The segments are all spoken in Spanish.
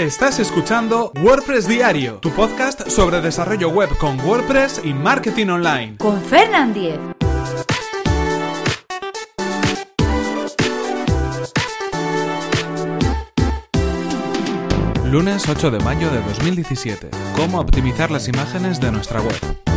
Estás escuchando WordPress Diario, tu podcast sobre desarrollo web con WordPress y marketing online. Con Fernand Diez. Lunes 8 de mayo de 2017. Cómo optimizar las imágenes de nuestra web.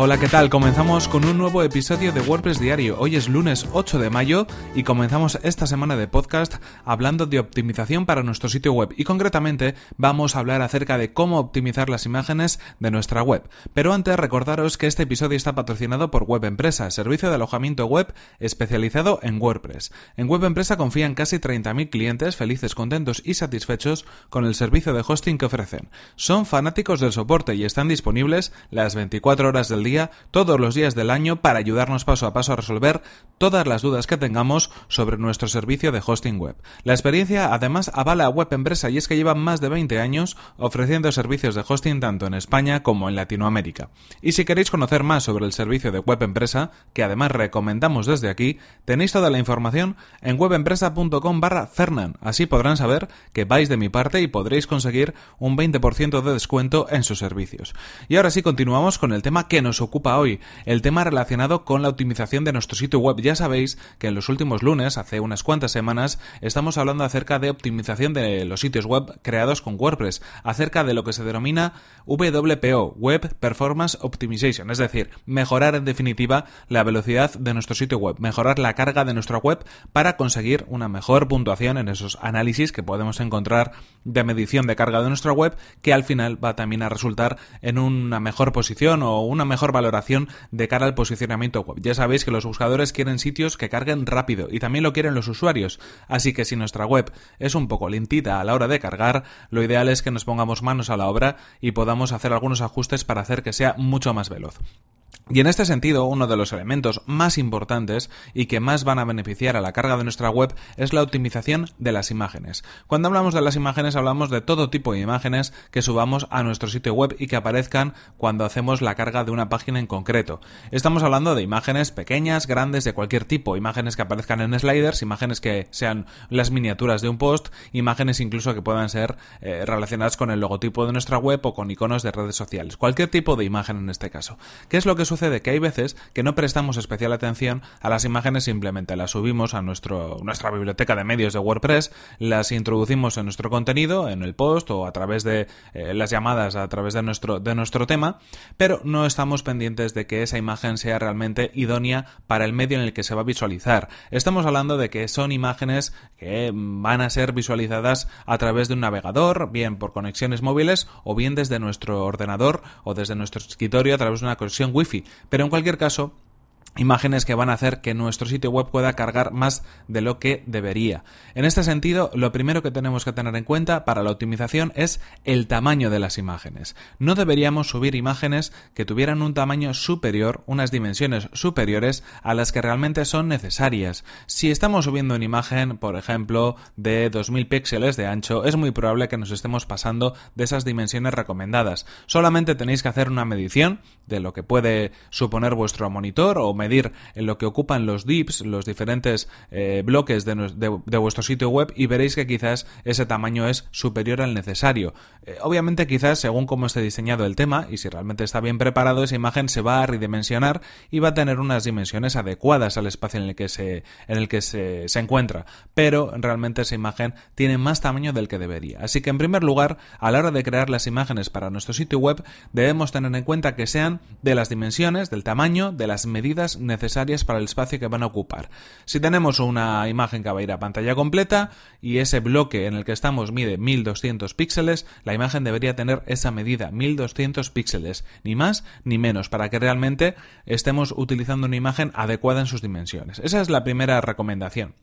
Hola, ¿qué tal? Comenzamos con un nuevo episodio de WordPress Diario. Hoy es lunes 8 de mayo y comenzamos esta semana de podcast hablando de optimización para nuestro sitio web y concretamente vamos a hablar acerca de cómo optimizar las imágenes de nuestra web. Pero antes recordaros que este episodio está patrocinado por Web Empresa, servicio de alojamiento web especializado en WordPress. En Web Empresa confían casi 30.000 clientes felices, contentos y satisfechos con el servicio de hosting que ofrecen. Son fanáticos del soporte y están disponibles las 24 horas del día todos los días del año para ayudarnos paso a paso a resolver todas las dudas que tengamos sobre nuestro servicio de hosting web. La experiencia además avala a Web Empresa y es que llevan más de 20 años ofreciendo servicios de hosting tanto en España como en Latinoamérica. Y si queréis conocer más sobre el servicio de Web Empresa, que además recomendamos desde aquí, tenéis toda la información en webempresa.com barra Fernan. Así podrán saber que vais de mi parte y podréis conseguir un 20% de descuento en sus servicios. Y ahora sí continuamos con el tema que nos ocupa hoy, el tema relacionado con la optimización de nuestro sitio web. Ya sabéis que en los últimos lunes, hace unas cuantas semanas, estamos hablando acerca de optimización de los sitios web creados con WordPress, acerca de lo que se denomina WPO, Web Performance Optimization, es decir, mejorar en definitiva la velocidad de nuestro sitio web, mejorar la carga de nuestra web para conseguir una mejor puntuación en esos análisis que podemos encontrar de medición de carga de nuestra web, que al final va también a resultar en una mejor posición o una mejor valoración de cara al posicionamiento web. Ya sabéis que los buscadores quieren sitios que carguen rápido y también lo quieren los usuarios, así que si nuestra web es un poco lentita a la hora de cargar, lo ideal es que nos pongamos manos a la obra y podamos hacer algunos ajustes para hacer que sea mucho más veloz. Y en este sentido, uno de los elementos más importantes y que más van a beneficiar a la carga de nuestra web es la optimización de las imágenes. Cuando hablamos de las imágenes hablamos de todo tipo de imágenes que subamos a nuestro sitio web y que aparezcan cuando hacemos la carga de una página en concreto. Estamos hablando de imágenes pequeñas, grandes, de cualquier tipo, imágenes que aparezcan en sliders, imágenes que sean las miniaturas de un post, imágenes incluso que puedan ser eh, relacionadas con el logotipo de nuestra web o con iconos de redes sociales. Cualquier tipo de imagen en este caso. ¿Qué es lo que sucede que hay veces que no prestamos especial atención a las imágenes, simplemente las subimos a nuestro, nuestra biblioteca de medios de WordPress, las introducimos en nuestro contenido, en el post o a través de eh, las llamadas a través de nuestro, de nuestro tema, pero no estamos pendientes de que esa imagen sea realmente idónea para el medio en el que se va a visualizar. Estamos hablando de que son imágenes que van a ser visualizadas a través de un navegador, bien por conexiones móviles o bien desde nuestro ordenador o desde nuestro escritorio a través de una conexión Wi-Fi pero en cualquier caso, imágenes que van a hacer que nuestro sitio web pueda cargar más de lo que debería. En este sentido, lo primero que tenemos que tener en cuenta para la optimización es el tamaño de las imágenes. No deberíamos subir imágenes que tuvieran un tamaño superior, unas dimensiones superiores a las que realmente son necesarias. Si estamos subiendo una imagen, por ejemplo, de 2000 píxeles de ancho, es muy probable que nos estemos pasando de esas dimensiones recomendadas. Solamente tenéis que hacer una medición de lo que puede suponer vuestro monitor o medir en lo que ocupan los dips, los diferentes eh, bloques de, vuestro sitio web y veréis que quizás ese tamaño es superior al necesario. Eh, obviamente quizás según cómo esté diseñado el tema y si realmente está bien preparado esa imagen se va a redimensionar y va a tener unas dimensiones adecuadas al espacio en el que se, en el que se encuentra, pero realmente esa imagen tiene más tamaño del que debería. Así que en primer lugar, a la hora de crear las imágenes para nuestro sitio web debemos tener en cuenta que sean de las dimensiones, del tamaño, de las medidas necesarias para el espacio que van a ocupar. Si tenemos una imagen que va a ir a pantalla completa y ese bloque en el que estamos mide 1200 píxeles, la imagen debería tener esa medida, 1200 píxeles, ni más ni menos, para que realmente estemos utilizando una imagen adecuada en sus dimensiones. Esa es la primera recomendación.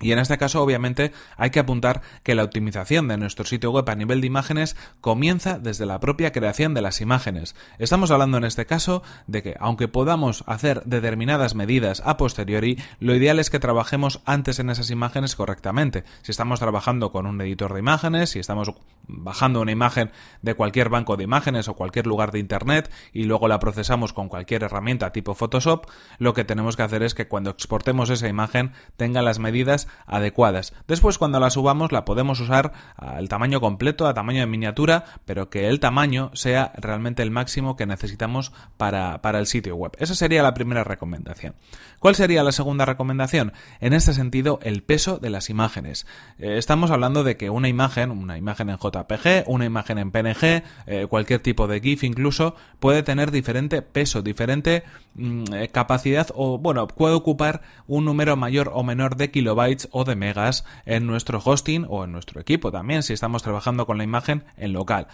Y en este caso, obviamente, hay que apuntar que la optimización de nuestro sitio web a nivel de imágenes comienza desde la propia creación de las imágenes. Estamos hablando en este caso de que, aunque podamos hacer determinadas medidas a posteriori, lo ideal es que trabajemos antes en esas imágenes correctamente. Si estamos trabajando con un editor de imágenes, si estamos bajando una imagen de cualquier banco de imágenes o cualquier lugar de Internet y luego la procesamos con cualquier herramienta tipo Photoshop, lo que tenemos que hacer es que cuando exportemos esa imagen tenga las medidas adecuadas. Después cuando la subamos la podemos usar al tamaño completo, a tamaño de miniatura, pero que el tamaño sea realmente el máximo que necesitamos para, para el sitio web. Esa sería la primera recomendación. ¿Cuál sería la segunda recomendación? En este sentido, el peso de las imágenes. Eh, estamos hablando de que una imagen, una imagen en JPG, una imagen en PNG, eh, cualquier tipo de GIF incluso, puede tener diferente peso, diferente mm, eh, capacidad o, bueno, puede ocupar un número mayor o menor de kilobytes o de megas en nuestro hosting o en nuestro equipo también, si estamos trabajando con la imagen en local.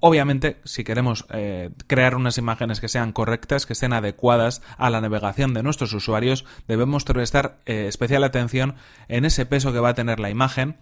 Obviamente, si queremos eh, crear unas imágenes que sean correctas, que estén adecuadas a la navegación de nuestros usuarios, debemos prestar eh, especial atención en ese peso que va a tener la imagen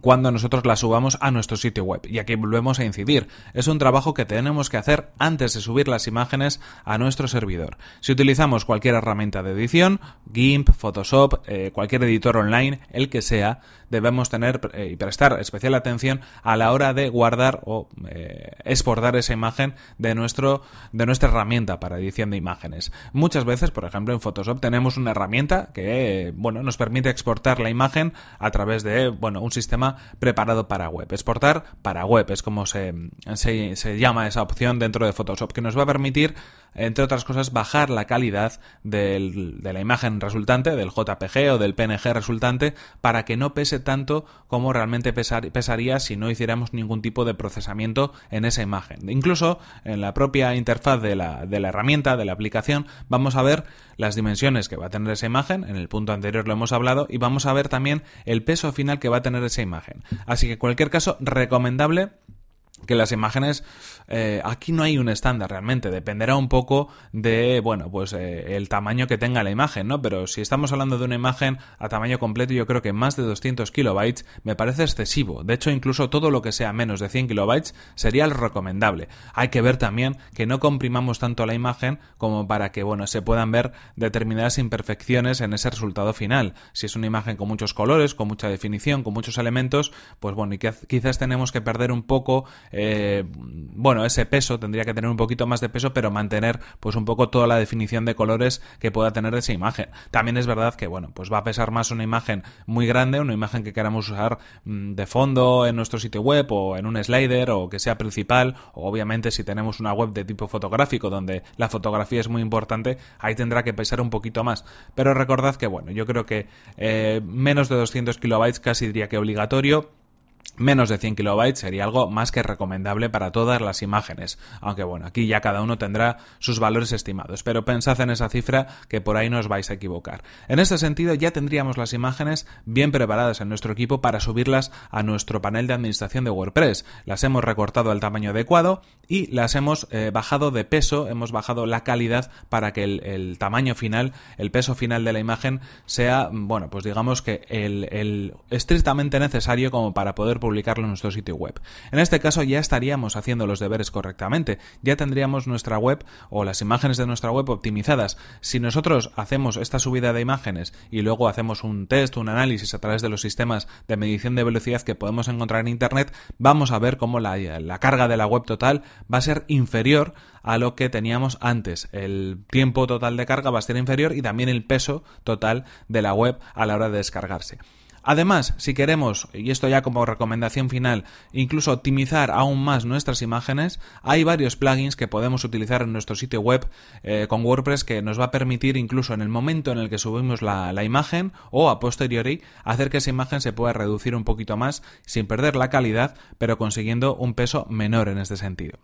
cuando nosotros la subamos a nuestro sitio web. Y aquí volvemos a incidir. Es un trabajo que tenemos que hacer antes de subir las imágenes a nuestro servidor. Si utilizamos cualquier herramienta de edición, GIMP, Photoshop, eh, cualquier editor online, el que sea, debemos tener eh, y prestar especial atención a la hora de guardar o eh, exportar esa imagen de, nuestro, de nuestra herramienta para edición de imágenes. Muchas veces, por ejemplo, en Photoshop tenemos una herramienta que bueno, nos permite exportar la imagen a través de bueno, un sistema preparado para web. Exportar para web es como se, se, llama esa opción dentro de Photoshop, que nos va a permitir, entre otras cosas, bajar la calidad de la imagen resultante, del JPG o del PNG resultante, para que no pese tanto como realmente pesaría si no hiciéramos ningún tipo de procesamiento en esa imagen. Incluso en la propia interfaz de la, herramienta, de la aplicación, vamos a ver las dimensiones que va a tener esa imagen, en el punto anterior lo hemos hablado, y vamos a ver también el peso final que va a tener esa imagen. Así que en cualquier caso, recomendable que las imágenes eh, aquí no hay un estándar realmente dependerá un poco de bueno pues eh, el tamaño que tenga la imagen no pero si estamos hablando de una imagen a tamaño completo yo creo que más de 200 kilobytes me parece excesivo. De hecho incluso todo lo que sea menos de 100 kilobytes sería el recomendable. Hay que ver también que no comprimamos tanto la imagen como para que bueno se puedan ver determinadas imperfecciones en ese resultado final. Si es una imagen con muchos colores con mucha definición con muchos elementos pues bueno y quizás tenemos que perder un poco eh, bueno, ese peso tendría que tener un poquito más de peso, pero mantener pues un poco toda la definición de colores que pueda tener esa imagen. También es verdad que, bueno, pues va a pesar más una imagen muy grande, una imagen que queramos usar mm, de fondo en nuestro sitio web o en un slider o que sea principal, o obviamente si tenemos una web de tipo fotográfico donde la fotografía es muy importante, ahí tendrá que pesar un poquito más. Pero recordad que, bueno, yo creo que eh, menos de 200 kilobytes casi diría que obligatorio menos de 100 kilobytes sería algo más que recomendable para todas las imágenes. Aunque bueno, aquí ya cada uno tendrá sus valores estimados, pero pensad en esa cifra que por ahí no os vais a equivocar. En este sentido ya tendríamos las imágenes bien preparadas en nuestro equipo para subirlas a nuestro panel de administración de WordPress. Las hemos recortado al tamaño adecuado y las hemos eh, bajado de peso, hemos bajado la calidad para que el, tamaño final, el peso final de la imagen sea, bueno, pues digamos que el, el estrictamente necesario como para poder publicarlo en nuestro sitio web. En este caso ya estaríamos haciendo los deberes correctamente, ya tendríamos nuestra web o las imágenes de nuestra web optimizadas. Si nosotros hacemos esta subida de imágenes y luego hacemos un test, un análisis a través de los sistemas de medición de velocidad que podemos encontrar en Internet, vamos a ver cómo la, la carga de la web total va a ser inferior a lo que teníamos antes. El tiempo total de carga va a ser inferior y también el peso total de la web a la hora de descargarse. Además, si queremos, y esto ya como recomendación final, incluso optimizar aún más nuestras imágenes, hay varios plugins que podemos utilizar en nuestro sitio web eh, con WordPress que nos va a permitir incluso en el momento en el que subimos la, la imagen o a posteriori hacer que esa imagen se pueda reducir un poquito más sin perder la calidad, pero consiguiendo un peso menor en este sentido.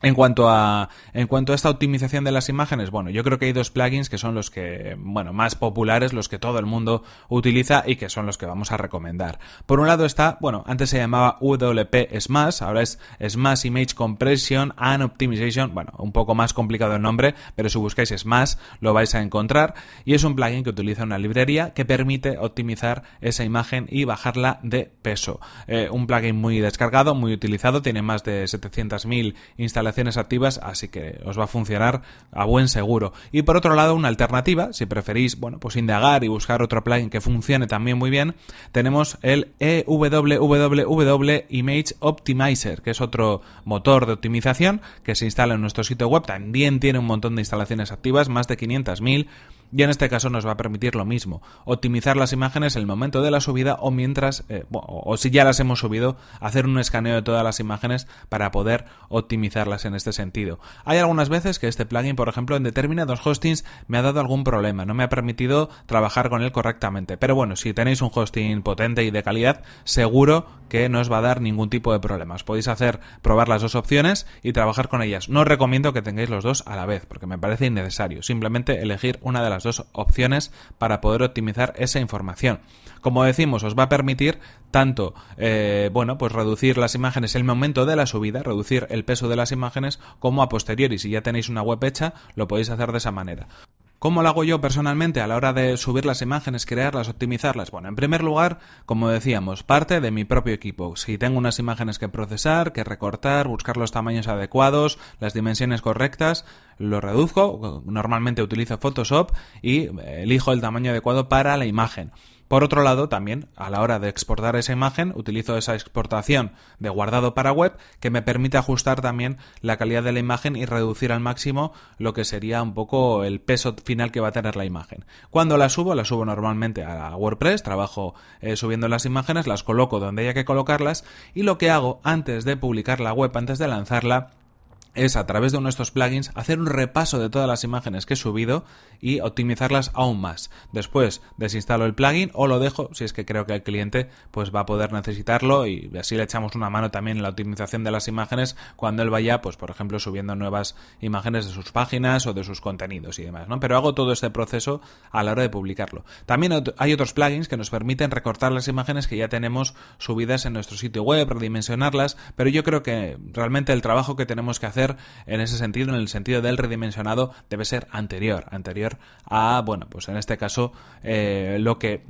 En cuanto a en cuanto a esta optimización de las imágenes, bueno, yo creo que hay dos plugins que son los que, bueno, más populares, los que todo el mundo utiliza y que son los que vamos a recomendar. Por un lado está, bueno, antes se llamaba WP Smash, ahora es Smash Image Compression and Optimization, bueno, un poco más complicado el nombre, pero si buscáis Smash lo vais a encontrar y es un plugin que utiliza una librería que permite optimizar esa imagen y bajarla de peso. Eh, un plugin muy descargado, muy utilizado, tiene más de 700.000 instalaciones activas, así que os va a funcionar a buen seguro. Y por otro lado, una alternativa, si preferís, bueno, pues indagar y buscar otro plugin que funcione también muy bien, tenemos el EWWW Image Optimizer, que es otro motor de optimización que se instala en nuestro sitio web, también tiene un montón de instalaciones activas, más de 500.000 y en este caso nos va a permitir lo mismo, optimizar las imágenes en el momento de la subida o mientras, eh, o si ya las hemos subido, hacer un escaneo de todas las imágenes para poder optimizarlas en este sentido. Hay algunas veces que este plugin, por ejemplo, en determinados hostings me ha dado algún problema, no me ha permitido trabajar con él correctamente, pero bueno, si tenéis un hosting potente y de calidad, seguro que no os va a dar ningún tipo de problemas. Podéis hacer probar las dos opciones y trabajar con ellas. No os recomiendo que tengáis los dos a la vez, porque me parece innecesario. Simplemente elegir una de las dos opciones para poder optimizar esa información. Como decimos, os va a permitir tanto, eh, bueno, pues reducir las imágenes en el momento de la subida, reducir el peso de las imágenes, como a posteriori. Si ya tenéis una web hecha, lo podéis hacer de esa manera. ¿Cómo lo hago yo personalmente a la hora de subir las imágenes, crearlas, optimizarlas? Bueno, en primer lugar, como decíamos, parte de mi propio equipo. Si tengo unas imágenes que procesar, que recortar, buscar los tamaños adecuados, las dimensiones correctas, lo reduzco. Normalmente utilizo Photoshop y elijo el tamaño adecuado para la imagen. Por otro lado, también a la hora de exportar esa imagen, utilizo esa exportación de guardado para web que me permite ajustar también la calidad de la imagen y reducir al máximo lo que sería un poco el peso final que va a tener la imagen. Cuando la subo, la subo normalmente a WordPress, trabajo eh, subiendo las imágenes, las coloco donde haya que colocarlas y lo que hago antes de publicar la web, antes de lanzarla, es a través de uno de plugins hacer un repaso de todas las imágenes que he subido y optimizarlas aún más. Después desinstalo el plugin o lo dejo si es que creo que el cliente pues va a poder necesitarlo y así le echamos una mano también en la optimización de las imágenes cuando él vaya pues por ejemplo subiendo nuevas imágenes de sus páginas o de sus contenidos y demás, ¿no? Pero hago todo este proceso a la hora de publicarlo. También hay otros plugins que nos permiten recortar las imágenes que ya tenemos subidas en nuestro sitio web, redimensionarlas, pero yo creo que realmente el trabajo que tenemos que hacer en ese sentido, en el sentido del redimensionado, debe ser anterior, anterior a, bueno, pues en este caso, eh, lo que,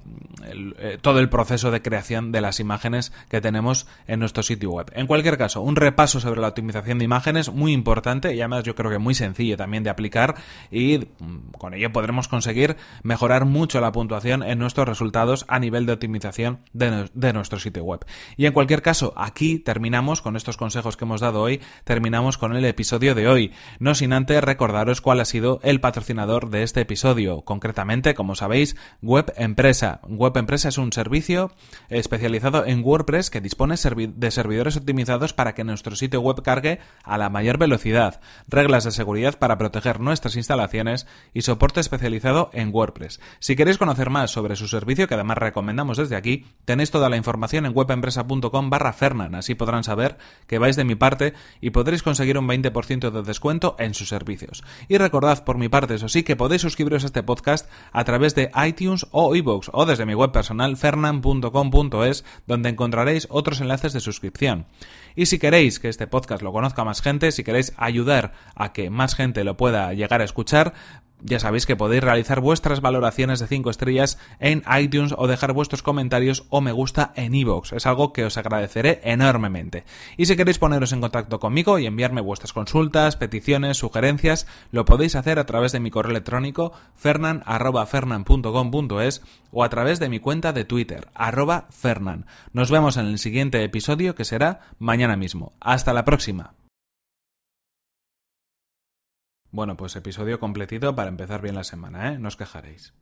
eh, todo el proceso de creación de las imágenes que tenemos en nuestro sitio web. En cualquier caso, un repaso sobre la optimización de imágenes muy importante y además yo creo que muy sencillo también de aplicar y mm, con ello podremos conseguir mejorar mucho la puntuación en nuestros resultados a nivel de optimización de, de nuestro sitio web. Y en cualquier caso, aquí terminamos con estos consejos que hemos dado hoy, terminamos con el episodio de hoy, no sin antes recordaros cuál ha sido el patrocinador de este episodio, concretamente, como sabéis, Web Empresa. Web Empresa es un servicio especializado en WordPress que dispone de servidores optimizados para que nuestro sitio web cargue a la mayor velocidad, reglas de seguridad para proteger nuestras instalaciones y soporte especializado en WordPress. Si queréis conocer más sobre su servicio, que además recomendamos desde aquí, tenéis toda la información en webempresa.com barra Fernan, así podrán saber que vais de mi parte y podréis conseguir un 20% de descuento en sus servicios. Y recordad por mi parte, eso sí, que podéis suscribiros a este podcast a través de iTunes o iVoox o desde mi web personal fernan.com.es donde encontraréis otros enlaces de suscripción. Y si queréis que este podcast lo conozca más gente, si queréis ayudar a que más gente lo pueda llegar a escuchar, ya sabéis que podéis realizar vuestras valoraciones de 5 estrellas en iTunes o dejar vuestros comentarios o me gusta en iVoox. Es algo que os agradeceré enormemente. Y si queréis poneros en contacto conmigo y enviarme vuestras consultas, peticiones, sugerencias, lo podéis hacer a través de mi correo electrónico fernan.fernan.com.es o a través de mi cuenta de Twitter, arroba fernan. Nos vemos en el siguiente episodio que será mañana mismo. Hasta la próxima. Bueno, pues episodio completito para empezar bien la semana, ¿eh? No os quejaréis.